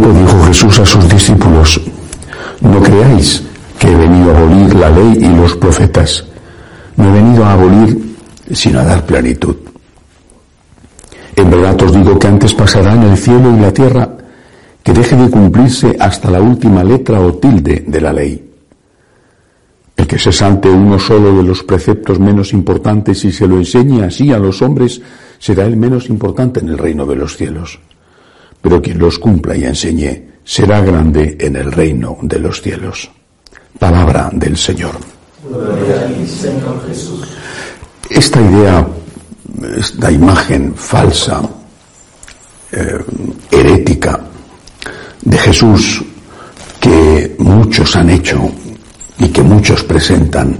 dijo Jesús a sus discípulos, no creáis que he venido a abolir la ley y los profetas, no he venido a abolir sino a dar plenitud. En verdad os digo que antes pasarán el cielo y la tierra que deje de cumplirse hasta la última letra o tilde de la ley. El que se salte uno solo de los preceptos menos importantes y se lo enseñe así a los hombres, será el menos importante en el reino de los cielos. Pero quien los cumpla y enseñe, será grande en el reino de los cielos. Palabra del Señor. Esta idea, esta imagen falsa, eh, herética, de Jesús que muchos han hecho y que muchos presentan,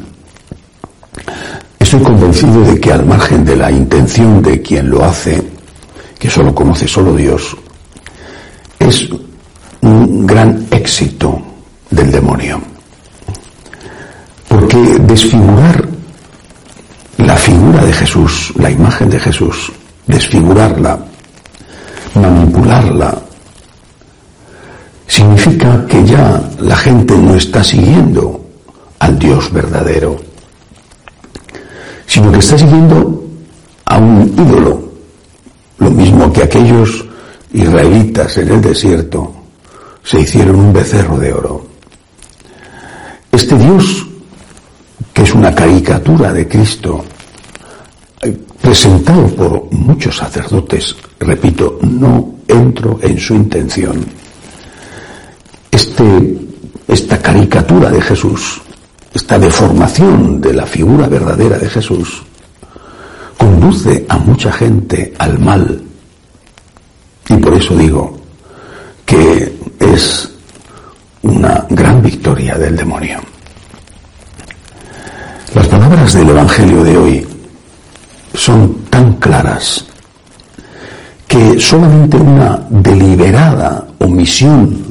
estoy convencido de que al margen de la intención de quien lo hace, que solo conoce solo Dios, es un gran éxito del demonio. Porque desfigurar la figura de Jesús, la imagen de Jesús, desfigurarla, manipularla, significa que ya la gente no está siguiendo al Dios verdadero, sino que está siguiendo a un ídolo, lo mismo que aquellos israelitas en el desierto se hicieron un becerro de oro. Este Dios, que es una caricatura de Cristo, eh, presentado por muchos sacerdotes, repito, no entro en su intención. Este, esta caricatura de Jesús esta deformación de la figura verdadera de Jesús conduce a mucha gente al mal. Y por eso digo que es una gran victoria del demonio. Las palabras del Evangelio de hoy son tan claras que solamente una deliberada omisión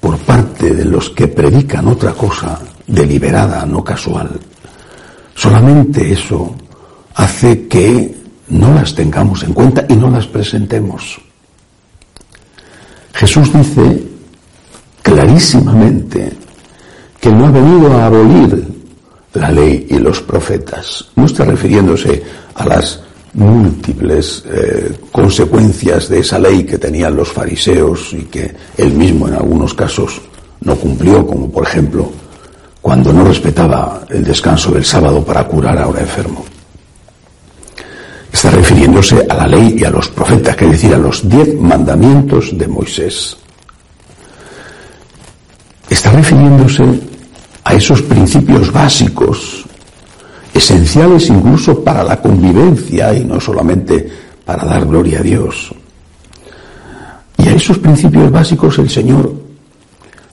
por parte de los que predican otra cosa deliberada, no casual. Solamente eso hace que no las tengamos en cuenta y no las presentemos. Jesús dice clarísimamente que no ha venido a abolir la ley y los profetas. No está refiriéndose a las múltiples eh, consecuencias de esa ley que tenían los fariseos y que él mismo en algunos casos no cumplió, como por ejemplo cuando no respetaba el descanso del sábado para curar a un enfermo. Refiriéndose a la ley y a los profetas, que decir, a los diez mandamientos de Moisés. Está refiriéndose a esos principios básicos, esenciales incluso para la convivencia y no solamente para dar gloria a Dios. Y a esos principios básicos el Señor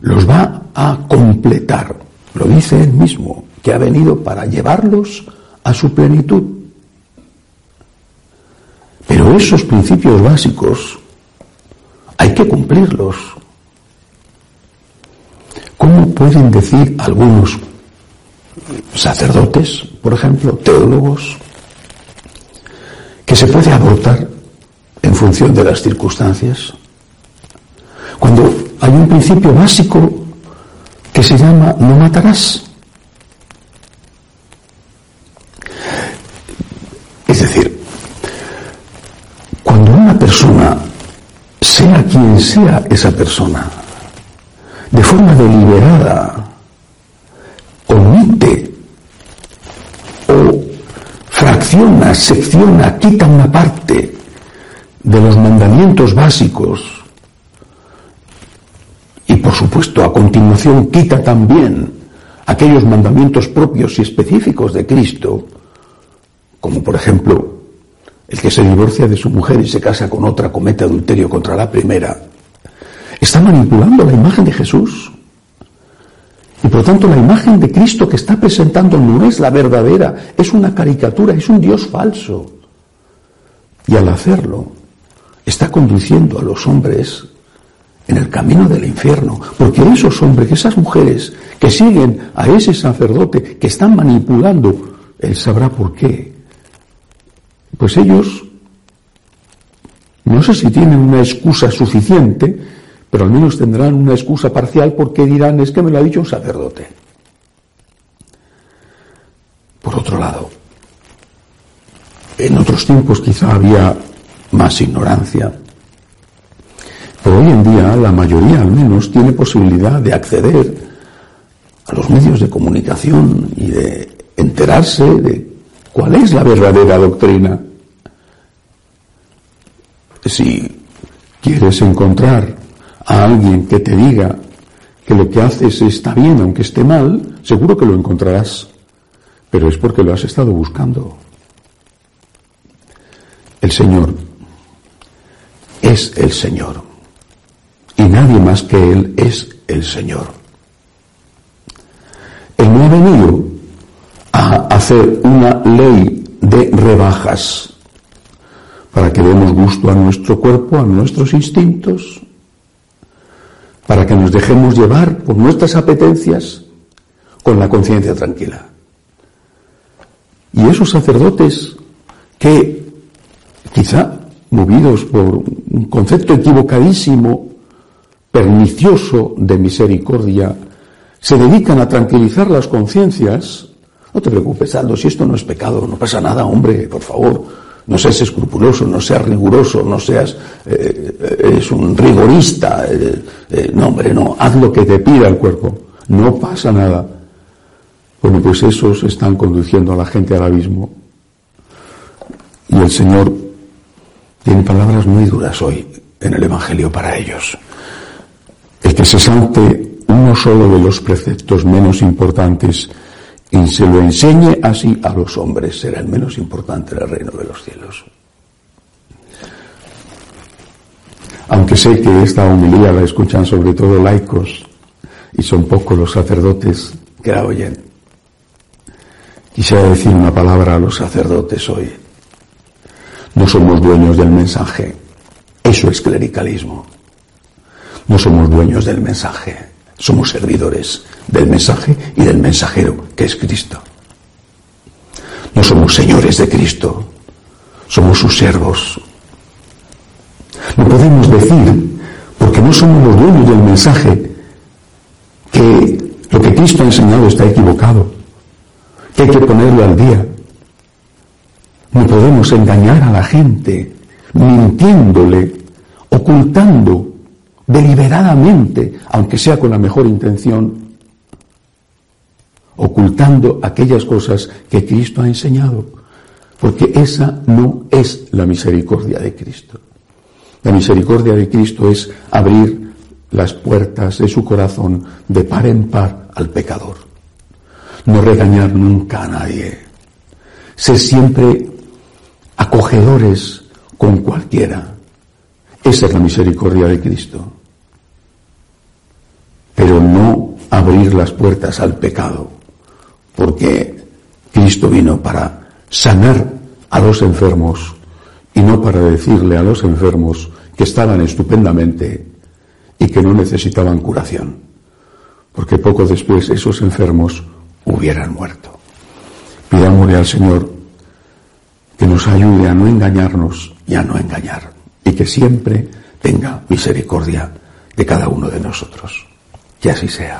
los va a completar lo dice él mismo, que ha venido para llevarlos a su plenitud. Pero esos principios básicos hay que cumplirlos. ¿Cómo pueden decir algunos sacerdotes, por ejemplo, teólogos, que se puede abortar en función de las circunstancias? Cuando hay un principio básico que se llama no matarás. Es decir, cuando una persona, sea quien sea esa persona, de forma deliberada, omite o fracciona, secciona, quita una parte de los mandamientos básicos por supuesto, a continuación quita también aquellos mandamientos propios y específicos de Cristo, como por ejemplo el que se divorcia de su mujer y se casa con otra comete adulterio contra la primera, está manipulando la imagen de Jesús. Y por tanto la imagen de Cristo que está presentando no es la verdadera, es una caricatura, es un Dios falso. Y al hacerlo, está conduciendo a los hombres en el camino del infierno, porque esos hombres, esas mujeres que siguen a ese sacerdote, que están manipulando, él sabrá por qué. Pues ellos, no sé si tienen una excusa suficiente, pero al menos tendrán una excusa parcial porque dirán es que me lo ha dicho un sacerdote. Por otro lado, en otros tiempos quizá había más ignorancia, pero hoy en día la mayoría al menos tiene posibilidad de acceder a los medios de comunicación y de enterarse de cuál es la verdadera doctrina. Si quieres encontrar a alguien que te diga que lo que haces está bien aunque esté mal, seguro que lo encontrarás, pero es porque lo has estado buscando. El Señor es el Señor y nadie más que Él es el Señor. Él no ha venido a hacer una ley de rebajas para que demos gusto a nuestro cuerpo, a nuestros instintos, para que nos dejemos llevar por nuestras apetencias con la conciencia tranquila. Y esos sacerdotes que, quizá movidos por un concepto equivocadísimo, pernicioso de misericordia, se dedican a tranquilizar las conciencias, no te preocupes, Aldo, si esto no es pecado, no pasa nada, hombre, por favor, no seas escrupuloso, no seas riguroso, no seas eh, es un rigorista, eh, eh, no, hombre, no, haz lo que te pida el cuerpo, no pasa nada. Bueno, pues esos están conduciendo a la gente al abismo. Y el Señor tiene palabras muy duras hoy en el Evangelio para ellos. El que se salte uno solo de los preceptos menos importantes y se lo enseñe así a los hombres, será el menos importante en el reino de los cielos. Aunque sé que esta homilía la escuchan sobre todo laicos y son pocos los sacerdotes que la oyen, quisiera decir una palabra a los sacerdotes hoy. No somos dueños del mensaje, eso es clericalismo. No somos dueños del mensaje, somos servidores del mensaje y del mensajero, que es Cristo. No somos señores de Cristo, somos sus siervos. No podemos decir, porque no somos los dueños del mensaje, que lo que Cristo ha enseñado está equivocado, que hay que ponerlo al día. No podemos engañar a la gente mintiéndole, ocultando deliberadamente, aunque sea con la mejor intención, ocultando aquellas cosas que Cristo ha enseñado, porque esa no es la misericordia de Cristo. La misericordia de Cristo es abrir las puertas de su corazón de par en par al pecador. No regañar nunca a nadie. Ser siempre acogedores con cualquiera. Esa es la misericordia de Cristo pero no abrir las puertas al pecado, porque Cristo vino para sanar a los enfermos y no para decirle a los enfermos que estaban estupendamente y que no necesitaban curación, porque poco después esos enfermos hubieran muerto. Pidámosle al Señor que nos ayude a no engañarnos y a no engañar, y que siempre tenga misericordia de cada uno de nosotros. Que así sea.